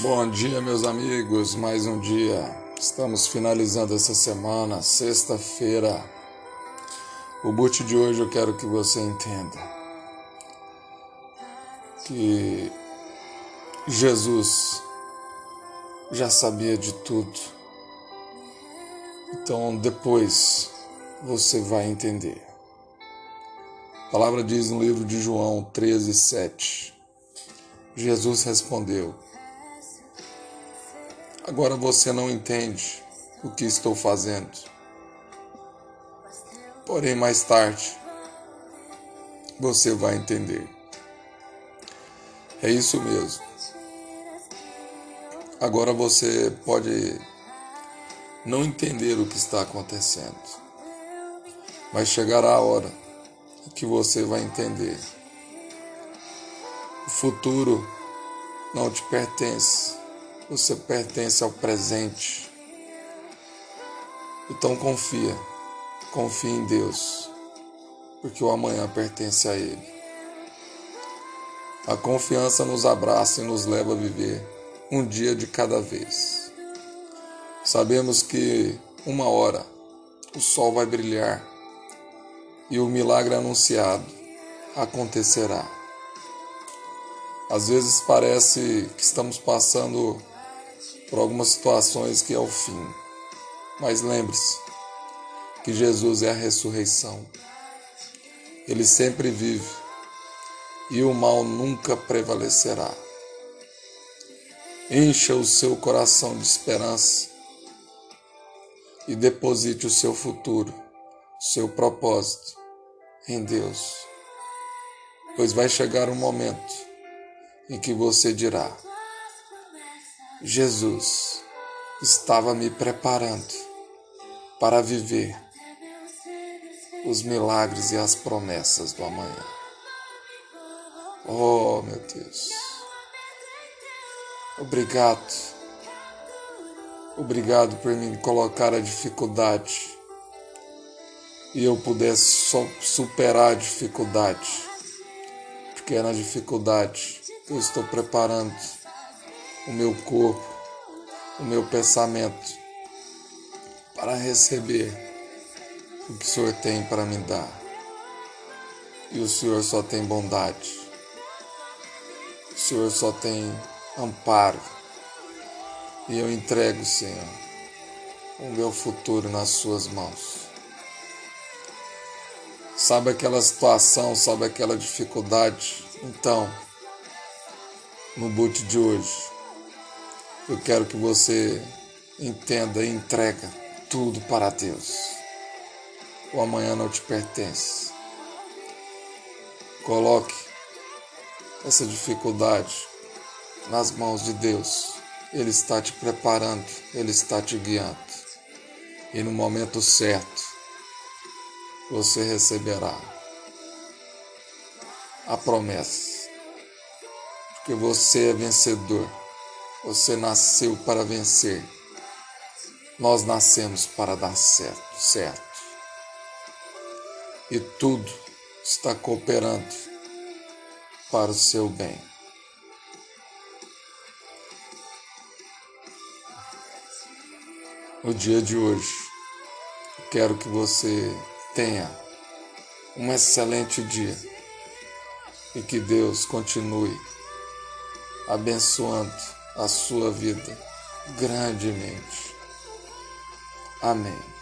Bom dia, meus amigos. Mais um dia. Estamos finalizando essa semana, sexta-feira. O boot de hoje eu quero que você entenda que Jesus já sabia de tudo. Então depois você vai entender. A palavra diz no livro de João 13, 7. Jesus respondeu: Agora você não entende o que estou fazendo. Porém, mais tarde, você vai entender. É isso mesmo. Agora você pode não entender o que está acontecendo, mas chegará a hora que você vai entender. O futuro não te pertence você pertence ao presente. Então confia, confia em Deus, porque o amanhã pertence a Ele. A confiança nos abraça e nos leva a viver um dia de cada vez. Sabemos que uma hora o sol vai brilhar e o milagre anunciado acontecerá. Às vezes parece que estamos passando por algumas situações que é o fim. Mas lembre-se que Jesus é a ressurreição. Ele sempre vive e o mal nunca prevalecerá. Encha o seu coração de esperança e deposite o seu futuro, seu propósito em Deus. Pois vai chegar um momento em que você dirá: Jesus estava me preparando para viver os milagres e as promessas do amanhã. Oh, meu Deus. Obrigado. Obrigado por me colocar a dificuldade e eu pudesse superar a dificuldade, porque é na dificuldade que eu estou preparando o meu corpo, o meu pensamento, para receber o que o Senhor tem para me dar. E o Senhor só tem bondade, o Senhor só tem amparo. E eu entrego, Senhor, o meu futuro nas Suas mãos. Sabe aquela situação, sabe aquela dificuldade? Então, no boot de hoje, eu quero que você entenda e entrega tudo para Deus. O amanhã não te pertence. Coloque essa dificuldade nas mãos de Deus. Ele está te preparando, ele está te guiando. E no momento certo, você receberá a promessa. Porque você é vencedor. Você nasceu para vencer. Nós nascemos para dar certo, certo. E tudo está cooperando para o seu bem. No dia de hoje, quero que você tenha um excelente dia e que Deus continue abençoando a sua vida grandemente. Amém.